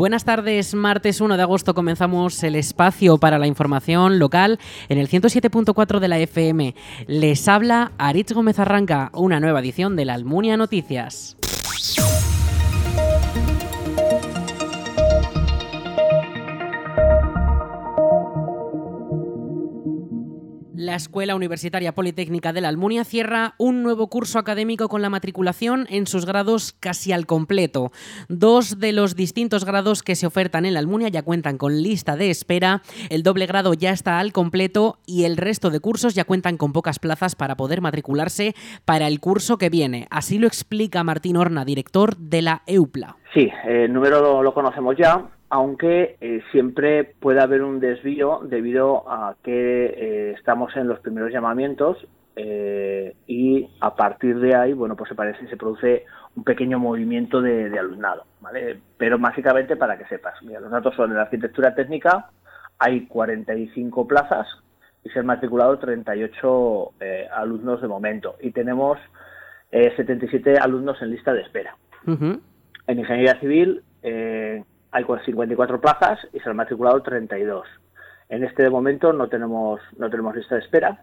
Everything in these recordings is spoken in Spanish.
Buenas tardes, martes 1 de agosto comenzamos el espacio para la información local en el 107.4 de la FM. Les habla Aritz Gómez Arranca, una nueva edición de la Almunia Noticias. La Escuela Universitaria Politécnica de la Almunia cierra un nuevo curso académico con la matriculación en sus grados casi al completo. Dos de los distintos grados que se ofertan en la Almunia ya cuentan con lista de espera, el doble grado ya está al completo y el resto de cursos ya cuentan con pocas plazas para poder matricularse para el curso que viene. Así lo explica Martín Horna, director de la EUPLA. Sí, el número lo conocemos ya, aunque eh, siempre puede haber un desvío debido a que eh, estamos en los primeros llamamientos eh, y a partir de ahí, bueno, pues se parece se produce un pequeño movimiento de, alumnado, ¿vale? Pero básicamente para que sepas, mira, los datos son en la arquitectura técnica hay 45 plazas y se han matriculado 38 alumnos de momento y tenemos 77 alumnos en lista de espera. En ingeniería civil eh, hay 54 plazas y se han matriculado 32. En este momento no tenemos, no tenemos lista de espera,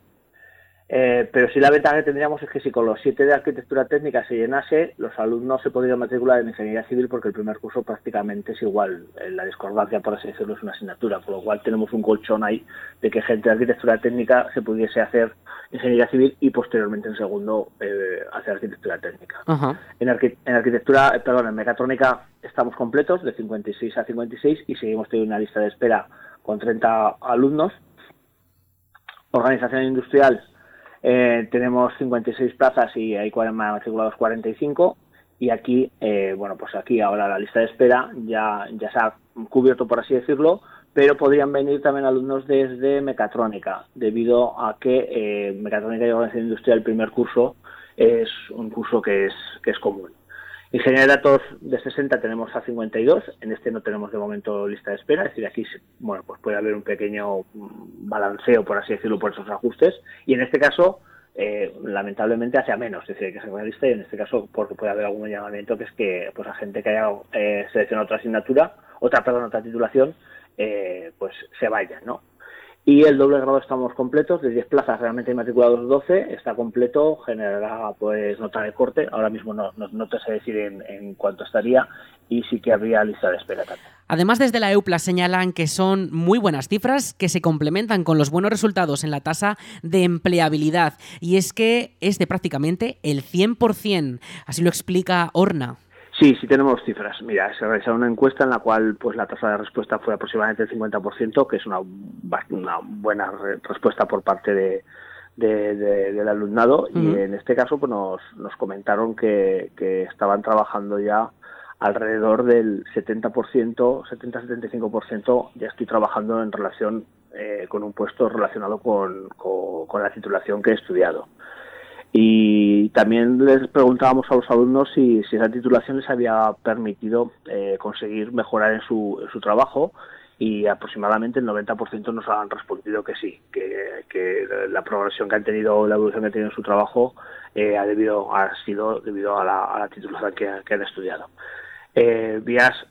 eh, pero sí la ventaja que tendríamos es que si con los siete de arquitectura técnica se llenase, los alumnos se podrían matricular en ingeniería civil porque el primer curso prácticamente es igual. La discordancia, por así decirlo, es una asignatura, por lo cual tenemos un colchón ahí de que gente de arquitectura técnica se pudiese hacer ingeniería civil y posteriormente en segundo eh, hacer arquitectura técnica. en, en, arquitectura, eh, perdón, en mecatrónica estamos completos de 56 a 56 y seguimos teniendo una lista de espera con 30 alumnos. Organización industrial eh, tenemos 56 plazas y hay matriculados 45 y aquí, eh, bueno, pues aquí ahora la lista de espera ya, ya se ha cubierto, por así decirlo, pero podrían venir también alumnos desde mecatrónica, debido a que eh, mecatrónica y organización industrial, el primer curso, es un curso que es, que es común. Ingeniería de datos de 60 tenemos a 52, en este no tenemos de momento lista de espera, es decir, aquí bueno, pues puede haber un pequeño balanceo, por así decirlo, por esos ajustes, y en este caso, eh, lamentablemente, hacia menos, es decir, que se la lista, y en este caso, porque puede haber algún llamamiento que es que pues a gente que haya eh, seleccionado otra asignatura, otra, perdón, otra titulación, eh, pues se vaya, ¿no? Y el doble grado estamos completos, de 10 plazas realmente matriculados 12, está completo, generará pues nota de corte, ahora mismo no, no, te sé decir en, cuánto estaría y sí que habría lista de espera también. Además, desde la EUPLA señalan que son muy buenas cifras que se complementan con los buenos resultados en la tasa de empleabilidad y es que es de prácticamente el 100%, así lo explica Orna. Sí, sí tenemos cifras. Mira, se realizó una encuesta en la cual pues la tasa de respuesta fue aproximadamente el 50%, que es una, una buena respuesta por parte de, del alumnado y en este caso pues nos, nos comentaron que, que estaban trabajando ya alrededor del 70%, 70-75% ya estoy trabajando en relación eh, con un puesto relacionado con, con la titulación que he estudiado. Y también les preguntábamos a los alumnos si, esa titulación les había permitido eh, conseguir mejorar en su, trabajo y aproximadamente el 90% nos han respondido que sí, que, la progresión que han tenido, la evolución que han tenido en su trabajo eh, ha, debido, ha sido debido a la, titulación que, han estudiado. Eh, vías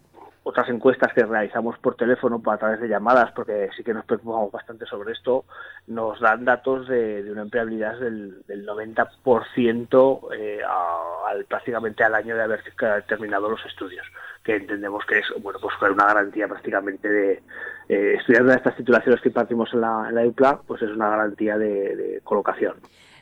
otras encuestas que realizamos por teléfono a través de llamadas, porque sí que nos preocupamos bastante sobre esto, nos dan datos de, una empleabilidad del, 90% eh, al, prácticamente al año de haber terminado los estudios, que entendemos que es bueno pues una garantía prácticamente de eh, estudiar estas titulaciones que impartimos en la, en la pues es una garantía de colocación.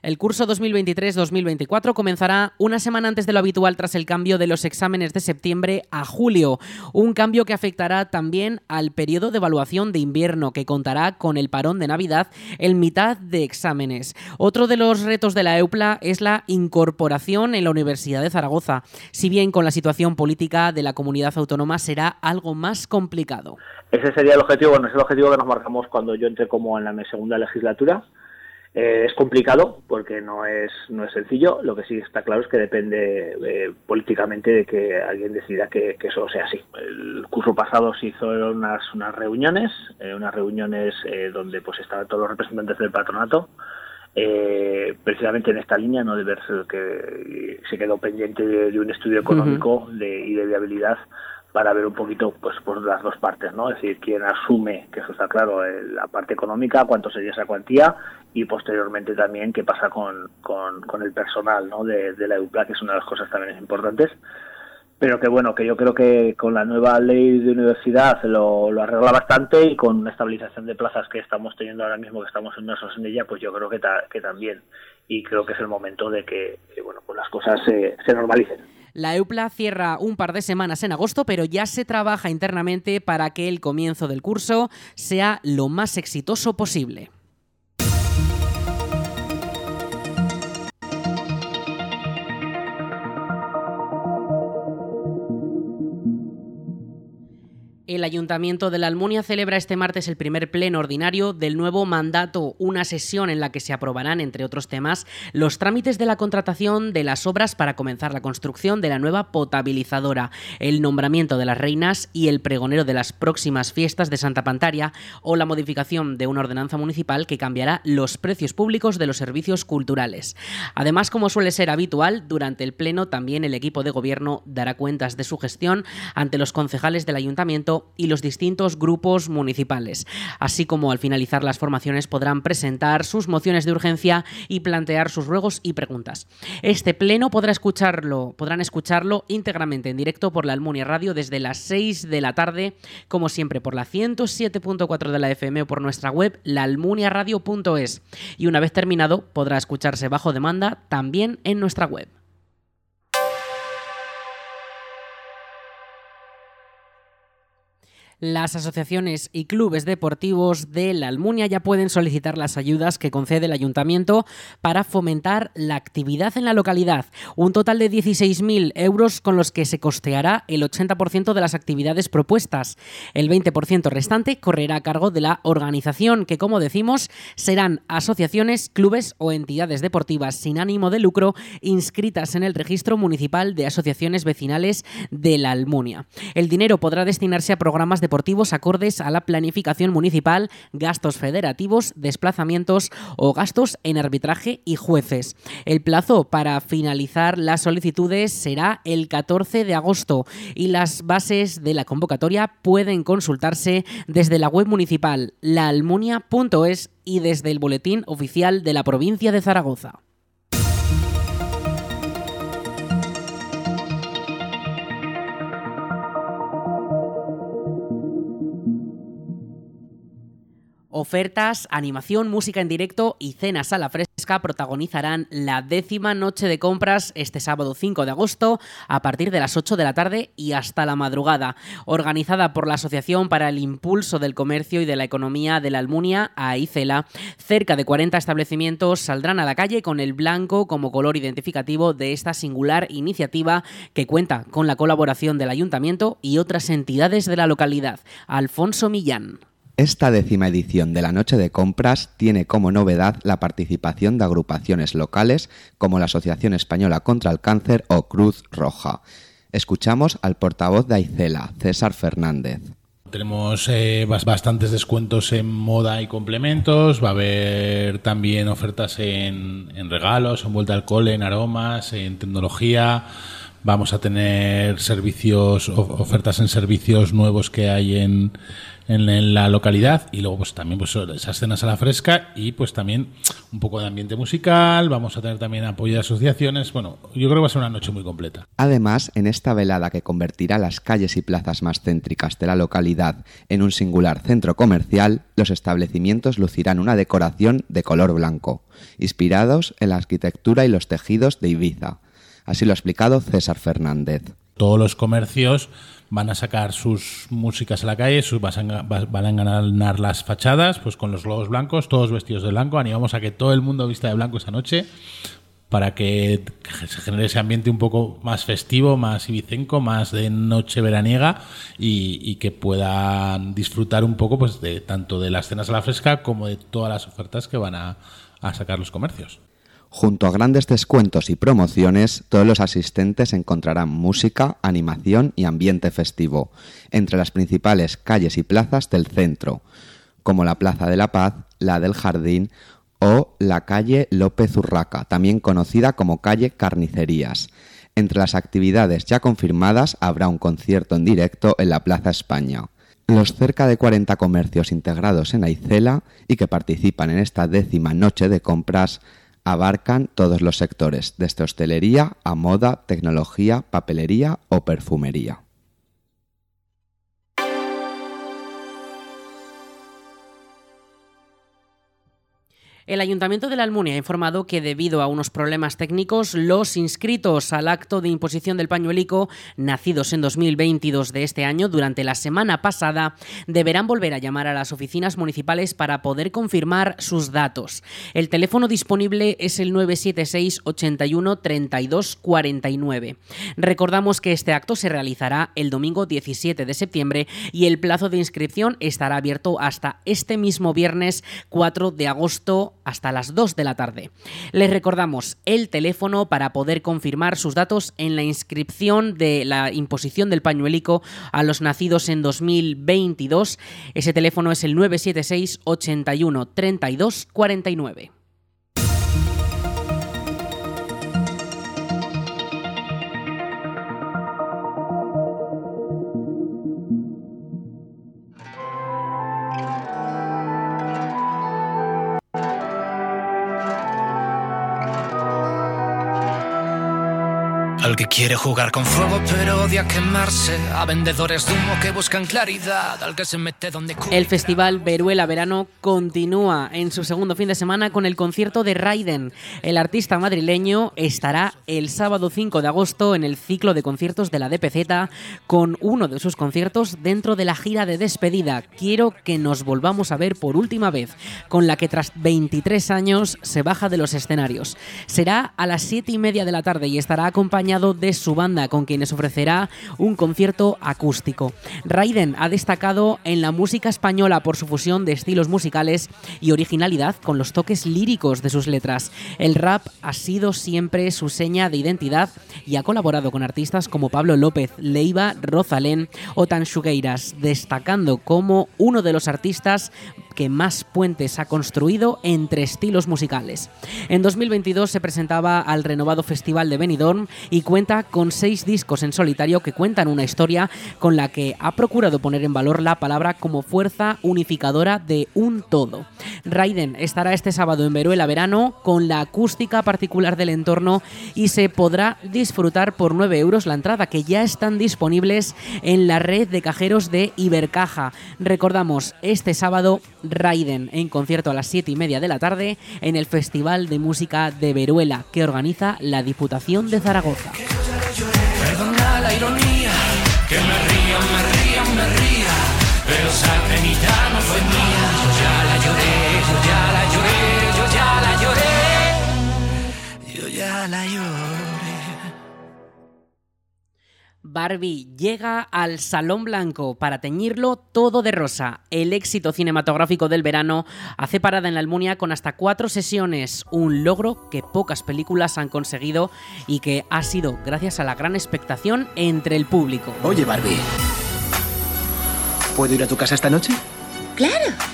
El curso 2023-2024 comenzará una semana antes de lo habitual tras el cambio de los exámenes de septiembre a julio, un cambio que afectará también al periodo de evaluación de invierno que contará con el parón de Navidad en mitad de exámenes. Otro de los retos de la EUPLA es la incorporación en la Universidad de Zaragoza, si bien con la situación política de la comunidad autónoma será algo más complicado. Ese sería el objetivo, bueno, es el objetivo que nos marcamos cuando yo entré como en la segunda legislatura eh, es complicado porque no es, no es sencillo. Lo que sí está claro es que depende eh, políticamente de que alguien decida que, eso sea así. El curso pasado se hizo unas, unas reuniones, eh, unas reuniones donde pues estaban todos los representantes del patronato precisamente en esta línea, no de ver que se quedó pendiente de, un estudio económico de, y de viabilidad para ver un poquito pues por las dos partes, ¿no? Es decir, quién asume, que eso está claro, eh, la parte económica, cuánto sería esa cuantía y posteriormente también qué pasa con, con, el personal, ¿no? De, de, la EUPLA, que es una de las cosas también importantes pero que bueno, que yo creo que con la nueva ley de universidad lo, lo arregla bastante y con una estabilización de plazas que estamos teniendo ahora mismo, que estamos inmersos en ella, pues yo creo que, que también. Y creo que es el momento de que, bueno, pues las cosas se, se normalicen. La EUPLA cierra un par de semanas en agosto, pero ya se trabaja internamente para que el comienzo del curso sea lo más exitoso posible. El Ayuntamiento de la Almunia celebra este martes el primer pleno ordinario del nuevo mandato, una sesión en la que se aprobarán, entre otros temas, los trámites de la contratación de las obras para comenzar la construcción de la nueva potabilizadora, el nombramiento de las reinas y el pregonero de las próximas fiestas de Santa Pantaria o la modificación de una ordenanza municipal que cambiará los precios públicos de los servicios culturales. Además, como suele ser habitual, durante el pleno también el equipo de gobierno dará cuentas de su gestión ante los concejales del ayuntamiento y los distintos grupos municipales. Así como al finalizar las formaciones podrán presentar sus mociones de urgencia y plantear sus ruegos y preguntas. Este pleno podrá escucharlo, podrán escucharlo íntegramente en directo por la Almunia Radio desde las 6 de la tarde, como siempre por la 107.4 de la FM o por nuestra web laalmuniaradio.es. Y una vez terminado podrá escucharse bajo demanda también en nuestra web. Las asociaciones y clubes deportivos de la Almunia ya pueden solicitar las ayudas que concede el ayuntamiento para fomentar la actividad en la localidad. Un total de 16.000 euros con los que se costeará el 80% de las actividades propuestas. El 20% restante correrá a cargo de la organización, que como decimos serán asociaciones, clubes o entidades deportivas sin ánimo de lucro inscritas en el registro municipal de asociaciones vecinales de la Almunia. El dinero podrá destinarse a programas de deportivos acordes a la planificación municipal, gastos federativos, desplazamientos o gastos en arbitraje y jueces. El plazo para finalizar las solicitudes será el 14 de agosto y las bases de la convocatoria pueden consultarse desde la web municipal laalmunia.es y desde el boletín oficial de la provincia de Zaragoza. Ofertas, animación, música en directo y cenas a la fresca protagonizarán la décima noche de compras este sábado 5 de agosto a partir de las 8 de la tarde y hasta la madrugada. Organizada por la Asociación para el Impulso del Comercio y de la Economía de la Almunia, AICELA, cerca de 40 establecimientos saldrán a la calle con el blanco como color identificativo de esta singular iniciativa que cuenta con la colaboración del Ayuntamiento y otras entidades de la localidad. Alfonso Millán. Esta décima edición de la Noche de Compras tiene como novedad la participación de agrupaciones locales como la Asociación Española contra el Cáncer o Cruz Roja. Escuchamos al portavoz de Aicela, César Fernández. Tenemos eh, bastantes descuentos en moda y complementos, va a haber también ofertas en, en regalos, en vuelta al cole, en aromas, en tecnología. Vamos a tener servicios, ofertas en servicios nuevos que hay en, en, la localidad y luego pues también pues esas cenas a la fresca y pues también un poco de ambiente musical, vamos a tener también apoyo de asociaciones, bueno, yo creo que va a ser una noche muy completa. Además, en esta velada que convertirá las calles y plazas más céntricas de la localidad en un singular centro comercial, los establecimientos lucirán una decoración de color blanco, inspirados en la arquitectura y los tejidos de Ibiza. Así lo ha explicado César Fernández. Todos los comercios van a sacar sus músicas a la calle, sus, van a enganar las fachadas pues con los globos blancos, todos vestidos de blanco. Animamos a que todo el mundo vista de blanco esa noche para que se genere ese ambiente un poco más festivo, más ibicenco, más de noche veraniega y, que puedan disfrutar un poco pues de tanto de las cenas a la fresca como de todas las ofertas que van a sacar los comercios. Junto a grandes descuentos y promociones, todos los asistentes encontrarán música, animación y ambiente festivo, entre las principales calles y plazas del centro, como la Plaza de la Paz, la del Jardín o la calle López Urraca, también conocida como calle Carnicerías. Entre las actividades ya confirmadas habrá un concierto en directo en la Plaza España. Los cerca de 40 comercios integrados en Aicela y que participan en esta décima noche de compras abarcan todos los sectores, desde hostelería a moda, tecnología, papelería o perfumería. El Ayuntamiento de la Almunia ha informado que debido a unos problemas técnicos, los inscritos al acto de imposición del pañuelico, nacidos en 2022 de este año, durante la semana pasada, deberán volver a llamar a las oficinas municipales para poder confirmar sus datos. El teléfono disponible es el 976 81 32 49. Recordamos que este acto se realizará el domingo 17 de septiembre y el plazo de inscripción estará abierto hasta este mismo viernes 4 de agosto hasta las 2 de la tarde. Les recordamos el teléfono para poder confirmar sus datos en la inscripción de la imposición del pañuelico a los nacidos en 2022. Ese teléfono es el 976 81 32 49. Al que quiere jugar con fuego pero odia quemarse. A vendedores de humo que buscan claridad. Al que se mete donde El festival Veruela Verano continúa en su segundo fin de semana con el concierto de Raiden. El artista madrileño estará el sábado 5 de agosto en el ciclo de conciertos de la DPZ con uno de sus conciertos dentro de la gira de despedida. Quiero que nos volvamos a ver por última vez, con la que tras 23 años se baja de los escenarios. Será a las 7 y media de la tarde y estará acompañado de su banda, con quienes ofrecerá un concierto acústico. Raiden ha destacado en la música española por su fusión de estilos musicales y originalidad con los toques líricos de sus letras. El rap ha sido siempre su seña de identidad y ha colaborado con artistas como Pablo López, Leiva, Rosalén o Tan destacando como uno de los artistas que más puentes ha construido entre estilos musicales. En 2022 se presentaba al renovado Festival de Benidorm y cuenta con seis discos en solitario que cuentan una historia con la que ha procurado poner en valor la palabra como fuerza unificadora de un todo. Raiden estará este sábado en Veruela Verano con la acústica particular del entorno y se podrá disfrutar por 9 euros la entrada que ya están disponibles en la red de cajeros de Ibercaja. Recordamos, este sábado Raiden en concierto a las 7 y media de la tarde en el Festival de Música de Veruela que organiza la Diputación de Zaragoza. Barbie llega al Salón Blanco para teñirlo todo de rosa. El éxito cinematográfico del verano hace parada en la Almunia con hasta cuatro sesiones, un logro que pocas películas han conseguido y que ha sido gracias a la gran expectación entre el público. Oye, Barbie. ¿Puedo ir a tu casa esta noche? Claro.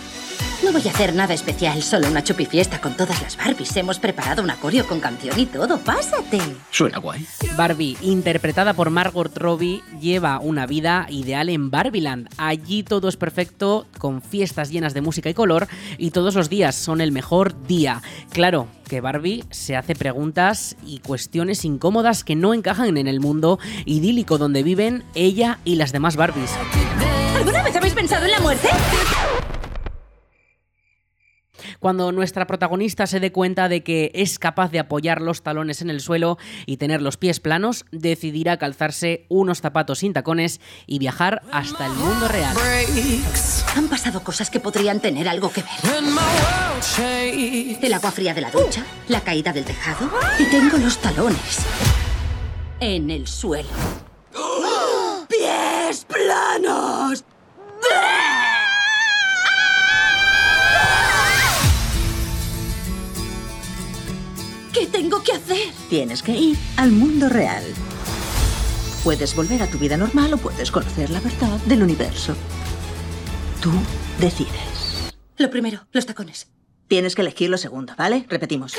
No voy a hacer nada especial, solo una chupifiesta con todas las Barbies. Hemos preparado un acorio con canción y todo. Pásate. Suena guay. Barbie, interpretada por Margot Robbie, lleva una vida ideal en Barbieland. Allí todo es perfecto, con fiestas llenas de música y color, y todos los días son el mejor día. Claro que Barbie se hace preguntas y cuestiones incómodas que no encajan en el mundo idílico donde viven ella y las demás Barbies. ¿Alguna vez habéis pensado en la muerte? Cuando nuestra protagonista se dé cuenta de que es capaz de apoyar los talones en el suelo y tener los pies planos, decidirá calzarse unos zapatos sin tacones y viajar hasta el mundo real. Han pasado cosas que podrían tener algo que ver. El agua fría de la ducha, la caída del tejado y tengo los talones en el suelo. ¡Pies planos! ¿Qué tengo que hacer? Tienes que ir al mundo real. Puedes volver a tu vida normal o puedes conocer la verdad del universo. Tú decides. Lo primero, los tacones. Tienes que elegir lo segundo, ¿vale? Repetimos.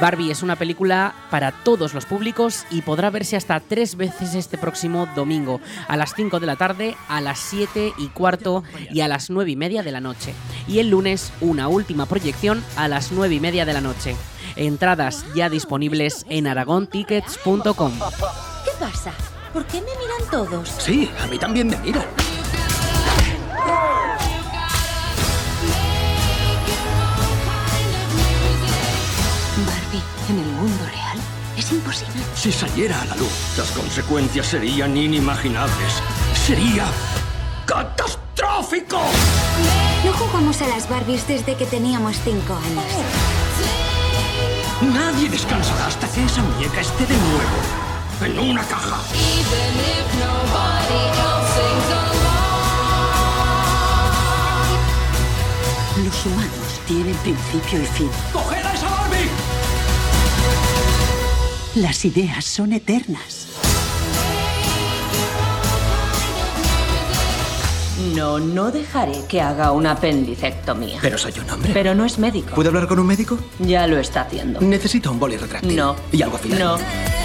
Barbie es una película para todos los públicos y podrá verse hasta tres veces este próximo domingo, a las 5 de la tarde, a las 7 y cuarto y a las 9 y media de la noche. Y el lunes una última proyección a las 9 y media de la noche. Entradas ya disponibles en aragontickets.com. ¿Qué pasa? ¿Por qué me miran todos? Sí, a mí también me miran. Barbie, en el mundo real es imposible. Si saliera a la luz, las consecuencias serían inimaginables. Sería catastrófico. No jugamos a las Barbies desde que teníamos cinco años. Nadie descansará hasta que esa muñeca esté de nuevo en una caja. Los humanos tienen principio y fin. ¡Coged a esa Barbie! Las ideas son eternas. No, no dejaré que haga una apendicectomía. Pero soy un hombre. Pero no es médico. ¿Puedo hablar con un médico? Ya lo está haciendo. Necesito un boli retráctil. No. Y algo afilado. No.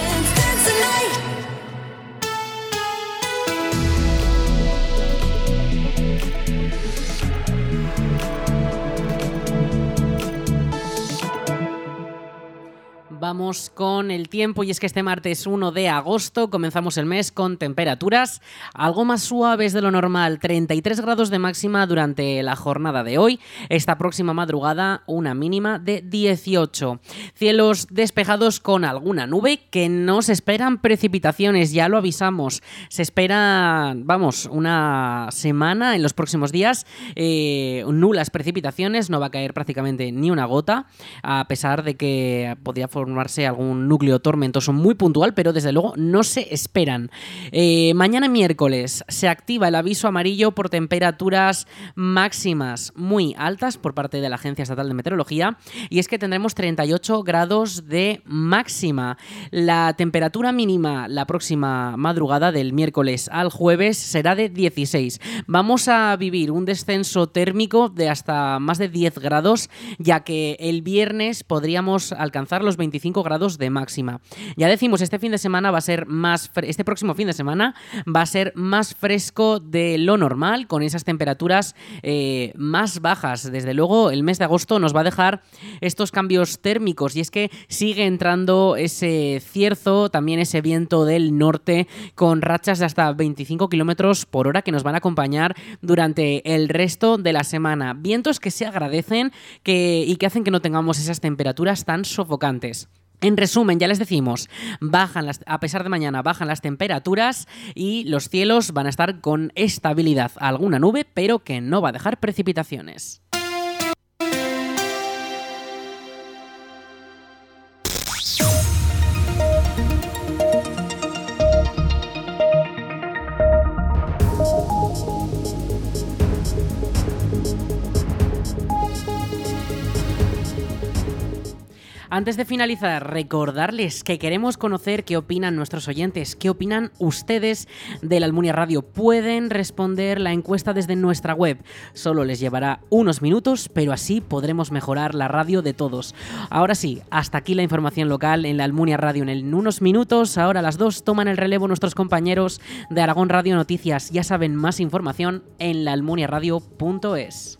Con el tiempo y es que este martes 1 de agosto comenzamos el mes con temperaturas algo más suaves de lo normal, 33 grados de máxima durante la jornada de hoy, esta próxima madrugada una mínima de 18. Cielos despejados con alguna nube que no se esperan precipitaciones, ya lo avisamos, se espera, vamos, una semana en los próximos días, eh, nulas precipitaciones, no va a caer prácticamente ni una gota, a pesar de que podría formarse algún núcleo tormentoso muy puntual, pero desde luego no se esperan. Eh, mañana miércoles se activa el aviso amarillo por temperaturas máximas muy altas por parte de la Agencia Estatal de Meteorología y es que tendremos 38 grados de máxima. La temperatura mínima la próxima madrugada del miércoles al jueves será de 16. Vamos a vivir un descenso térmico de hasta más de 10 grados, ya que el viernes podríamos alcanzar los 25 grados de máxima. Ya decimos, este fin de semana va a ser más, este próximo fin de semana va a ser más fresco de lo normal, con esas temperaturas eh, más bajas. Desde luego, el mes de agosto nos va a dejar estos cambios térmicos y es que sigue entrando ese cierzo, también ese viento del norte con rachas de hasta 25 kilómetros por hora que nos van a acompañar durante el resto de la semana. Vientos que se agradecen que, y que hacen que no tengamos esas temperaturas tan sofocantes. En resumen, ya les decimos, bajan a pesar de mañana bajan las temperaturas y los cielos van a estar con estabilidad. Alguna nube, pero que no va a dejar precipitaciones. Antes de finalizar, recordarles que queremos conocer qué opinan nuestros oyentes, qué opinan ustedes de la Almunia Radio. Pueden responder la encuesta desde nuestra web. Solo les llevará unos minutos, pero así podremos mejorar la radio de todos. Ahora sí, hasta aquí la información local en la Almunia Radio. En unos minutos, ahora las dos, toman el relevo nuestros compañeros de Aragón Radio Noticias. Ya saben más información en laalmuniaradio.es.